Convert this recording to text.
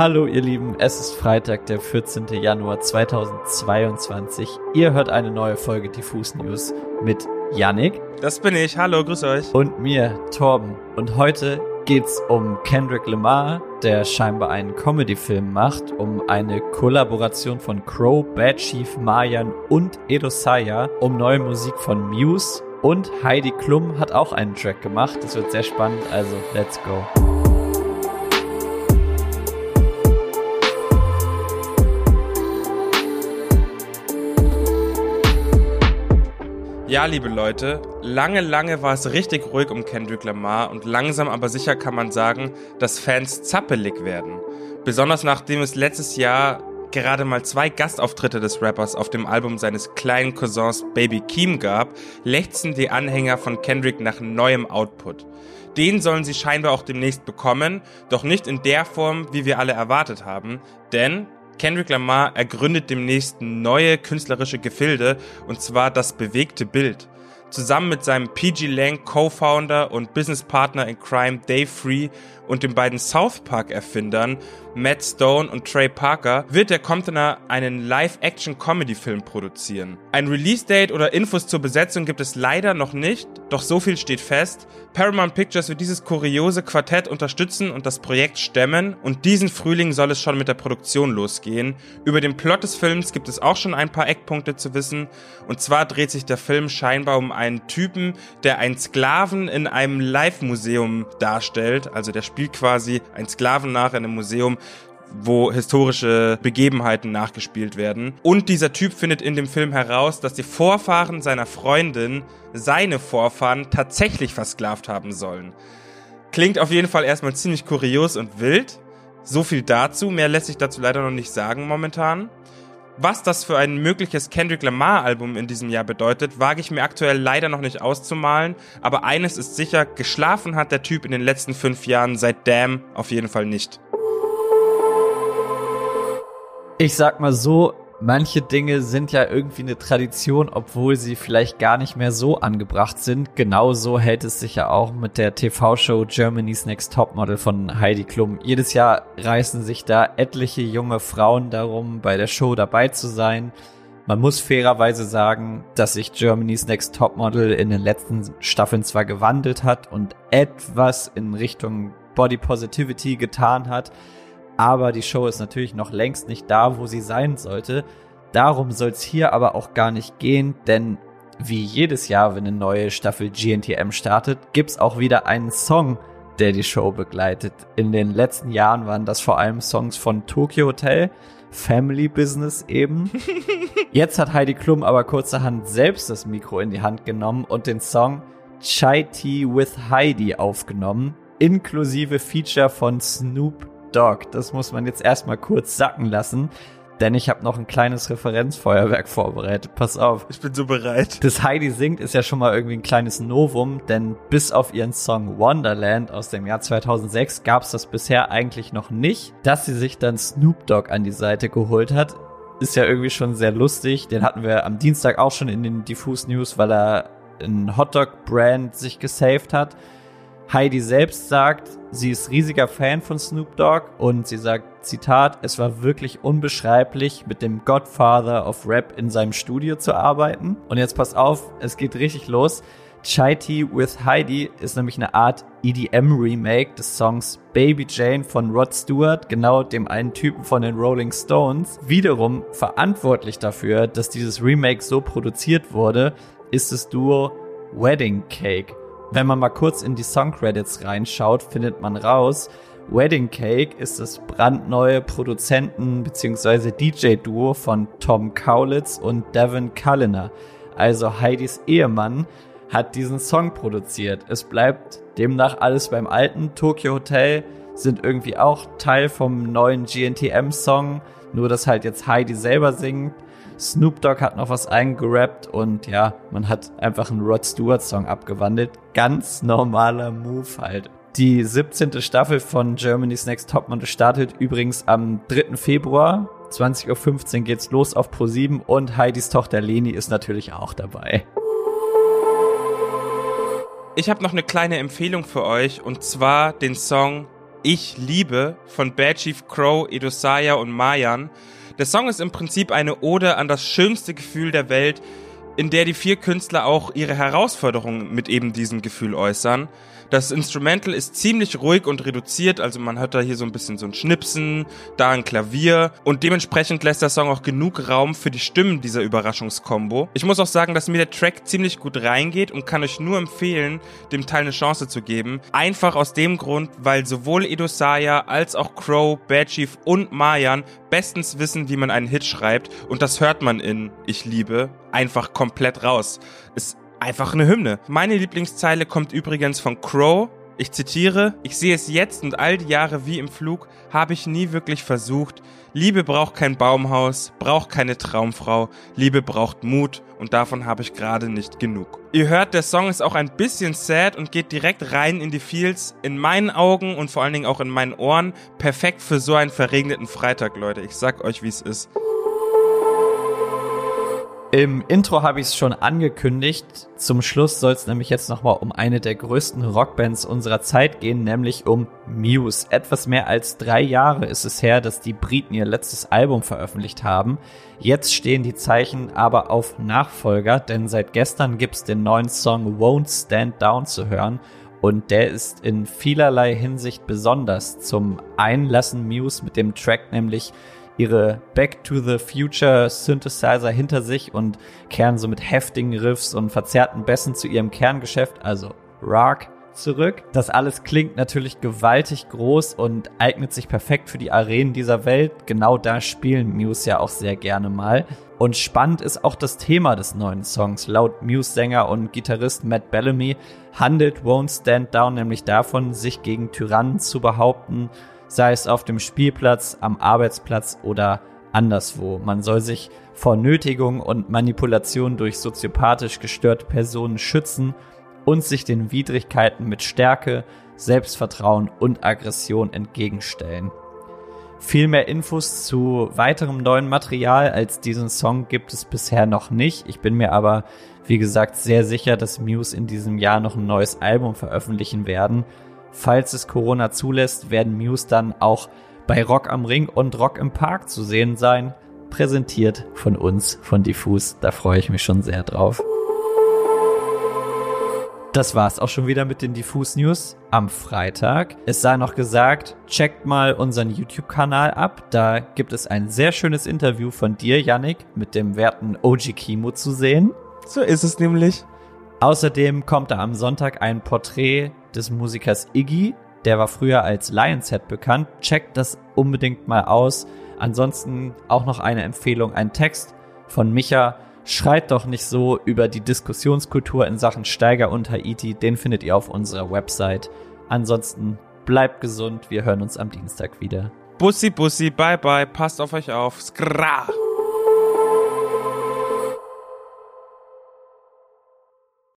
Hallo ihr Lieben, es ist Freitag, der 14. Januar 2022. Ihr hört eine neue Folge Diffus News mit Yannick. Das bin ich, hallo, grüß euch. Und mir, Torben. Und heute geht's um Kendrick Lamar, der scheinbar einen Comedy-Film macht, um eine Kollaboration von Crow, Bad Chief, Mayan und Edo Saya, um neue Musik von Muse und Heidi Klum hat auch einen Track gemacht. Das wird sehr spannend, also let's go. Ja, liebe Leute, lange, lange war es richtig ruhig um Kendrick Lamar und langsam aber sicher kann man sagen, dass Fans zappelig werden. Besonders nachdem es letztes Jahr gerade mal zwei Gastauftritte des Rappers auf dem Album seines kleinen Cousins Baby Keem gab, lechzen die Anhänger von Kendrick nach neuem Output. Den sollen sie scheinbar auch demnächst bekommen, doch nicht in der Form, wie wir alle erwartet haben, denn Kendrick Lamar ergründet demnächst neue künstlerische Gefilde, und zwar das bewegte Bild. Zusammen mit seinem PG Lang Co-Founder und Businesspartner in Crime Dave Free und den beiden South Park Erfindern Matt Stone und Trey Parker wird der Comptoner einen Live-Action-Comedy-Film produzieren. Ein Release-Date oder Infos zur Besetzung gibt es leider noch nicht, doch so viel steht fest. Paramount Pictures wird dieses kuriose Quartett unterstützen und das Projekt stemmen und diesen Frühling soll es schon mit der Produktion losgehen. Über den Plot des Films gibt es auch schon ein paar Eckpunkte zu wissen und zwar dreht sich der Film scheinbar um einen Typen, der einen Sklaven in einem Live-Museum darstellt, also der spielt quasi einen Sklaven nach in einem Museum wo historische Begebenheiten nachgespielt werden. Und dieser Typ findet in dem Film heraus, dass die Vorfahren seiner Freundin seine Vorfahren tatsächlich versklavt haben sollen. Klingt auf jeden Fall erstmal ziemlich kurios und wild. So viel dazu, mehr lässt sich dazu leider noch nicht sagen momentan. Was das für ein mögliches Kendrick Lamar Album in diesem Jahr bedeutet, wage ich mir aktuell leider noch nicht auszumalen, aber eines ist sicher, geschlafen hat der Typ in den letzten fünf Jahren seit Damn auf jeden Fall nicht. Ich sag mal so, manche Dinge sind ja irgendwie eine Tradition, obwohl sie vielleicht gar nicht mehr so angebracht sind. Genauso hält es sich ja auch mit der TV-Show Germany's Next Topmodel von Heidi Klum. Jedes Jahr reißen sich da etliche junge Frauen darum, bei der Show dabei zu sein. Man muss fairerweise sagen, dass sich Germany's Next Topmodel in den letzten Staffeln zwar gewandelt hat und etwas in Richtung Body Positivity getan hat, aber die Show ist natürlich noch längst nicht da, wo sie sein sollte. Darum soll es hier aber auch gar nicht gehen, denn wie jedes Jahr, wenn eine neue Staffel GNTM startet, gibt's auch wieder einen Song, der die Show begleitet. In den letzten Jahren waren das vor allem Songs von Tokyo Hotel, Family Business eben. Jetzt hat Heidi Klum aber kurzerhand selbst das Mikro in die Hand genommen und den Song Chai Tea with Heidi aufgenommen, inklusive Feature von Snoop Dogg. Das muss man jetzt erstmal kurz sacken lassen. Denn ich habe noch ein kleines Referenzfeuerwerk vorbereitet. Pass auf. Ich bin so bereit. Das Heidi singt ist ja schon mal irgendwie ein kleines Novum, denn bis auf ihren Song Wonderland aus dem Jahr 2006 gab es das bisher eigentlich noch nicht. Dass sie sich dann Snoop Dogg an die Seite geholt hat, ist ja irgendwie schon sehr lustig. Den hatten wir am Dienstag auch schon in den Diffus News, weil er ein Hotdog-Brand sich gesaved hat. Heidi selbst sagt, sie ist riesiger Fan von Snoop Dogg und sie sagt, Zitat, es war wirklich unbeschreiblich, mit dem Godfather of Rap in seinem Studio zu arbeiten. Und jetzt pass auf, es geht richtig los. Chai Tea with Heidi ist nämlich eine Art EDM-Remake des Songs Baby Jane von Rod Stewart, genau dem einen Typen von den Rolling Stones. Wiederum verantwortlich dafür, dass dieses Remake so produziert wurde, ist das Duo Wedding Cake. Wenn man mal kurz in die Songcredits reinschaut, findet man raus, Wedding Cake ist das brandneue Produzenten- bzw. DJ-Duo von Tom Kaulitz und Devin Culliner. Also Heidis Ehemann hat diesen Song produziert. Es bleibt demnach alles beim alten. Tokyo Hotel sind irgendwie auch Teil vom neuen GNTM-Song, nur dass halt jetzt Heidi selber singt. Snoop Dogg hat noch was eingerappt und ja, man hat einfach einen Rod Stewart Song abgewandelt. Ganz normaler Move halt. Die 17. Staffel von Germany's Next Topmodel startet übrigens am 3. Februar. 20.15 Uhr geht's los auf Pro7 und Heidis Tochter Leni ist natürlich auch dabei. Ich habe noch eine kleine Empfehlung für euch und zwar den Song Ich liebe von Bad Chief Crow, Edosaya und Mayan. Der Song ist im Prinzip eine Ode an das schönste Gefühl der Welt, in der die vier Künstler auch ihre Herausforderungen mit eben diesem Gefühl äußern. Das Instrumental ist ziemlich ruhig und reduziert, also man hört da hier so ein bisschen so ein Schnipsen, da ein Klavier und dementsprechend lässt der Song auch genug Raum für die Stimmen dieser Überraschungskombo. Ich muss auch sagen, dass mir der Track ziemlich gut reingeht und kann euch nur empfehlen, dem Teil eine Chance zu geben. Einfach aus dem Grund, weil sowohl Edo Saya als auch Crow, Bad Chief und Mayan bestens wissen, wie man einen Hit schreibt und das hört man in Ich liebe einfach komplett raus. Es einfach eine Hymne. Meine Lieblingszeile kommt übrigens von Crow. Ich zitiere, ich sehe es jetzt und all die Jahre wie im Flug, habe ich nie wirklich versucht. Liebe braucht kein Baumhaus, braucht keine Traumfrau, Liebe braucht Mut und davon habe ich gerade nicht genug. Ihr hört, der Song ist auch ein bisschen sad und geht direkt rein in die Feels. In meinen Augen und vor allen Dingen auch in meinen Ohren perfekt für so einen verregneten Freitag, Leute. Ich sag euch, wie es ist. Im Intro habe ich es schon angekündigt. Zum Schluss soll es nämlich jetzt nochmal um eine der größten Rockbands unserer Zeit gehen, nämlich um Muse. Etwas mehr als drei Jahre ist es her, dass die Briten ihr letztes Album veröffentlicht haben. Jetzt stehen die Zeichen aber auf Nachfolger, denn seit gestern gibt's den neuen Song Won't Stand Down zu hören. Und der ist in vielerlei Hinsicht besonders. Zum einen lassen Muse mit dem Track nämlich ihre Back to the Future Synthesizer hinter sich und kehren so mit heftigen Riffs und verzerrten Bässen zu ihrem Kerngeschäft, also Rock, zurück. Das alles klingt natürlich gewaltig groß und eignet sich perfekt für die Arenen dieser Welt. Genau da spielen Muse ja auch sehr gerne mal. Und spannend ist auch das Thema des neuen Songs. Laut Muse-Sänger und Gitarrist Matt Bellamy handelt Won't Stand Down nämlich davon, sich gegen Tyrannen zu behaupten sei es auf dem Spielplatz, am Arbeitsplatz oder anderswo. Man soll sich vor Nötigung und Manipulation durch soziopathisch gestörte Personen schützen und sich den Widrigkeiten mit Stärke, Selbstvertrauen und Aggression entgegenstellen. Viel mehr Infos zu weiterem neuen Material als diesen Song gibt es bisher noch nicht. Ich bin mir aber, wie gesagt, sehr sicher, dass Muse in diesem Jahr noch ein neues Album veröffentlichen werden falls es Corona zulässt, werden Muse dann auch bei Rock am Ring und Rock im Park zu sehen sein. Präsentiert von uns, von Diffus. Da freue ich mich schon sehr drauf. Das war's auch schon wieder mit den Diffus News am Freitag. Es sei noch gesagt, checkt mal unseren YouTube-Kanal ab. Da gibt es ein sehr schönes Interview von dir, Yannick, mit dem werten OG Kimo zu sehen. So ist es nämlich. Außerdem kommt da am Sonntag ein Porträt des Musikers Iggy. Der war früher als Lionhead bekannt. Checkt das unbedingt mal aus. Ansonsten auch noch eine Empfehlung, ein Text von Micha. Schreit doch nicht so über die Diskussionskultur in Sachen Steiger und Haiti. Den findet ihr auf unserer Website. Ansonsten bleibt gesund. Wir hören uns am Dienstag wieder. Bussi, Bussi, bye, bye. Passt auf euch auf. Skra.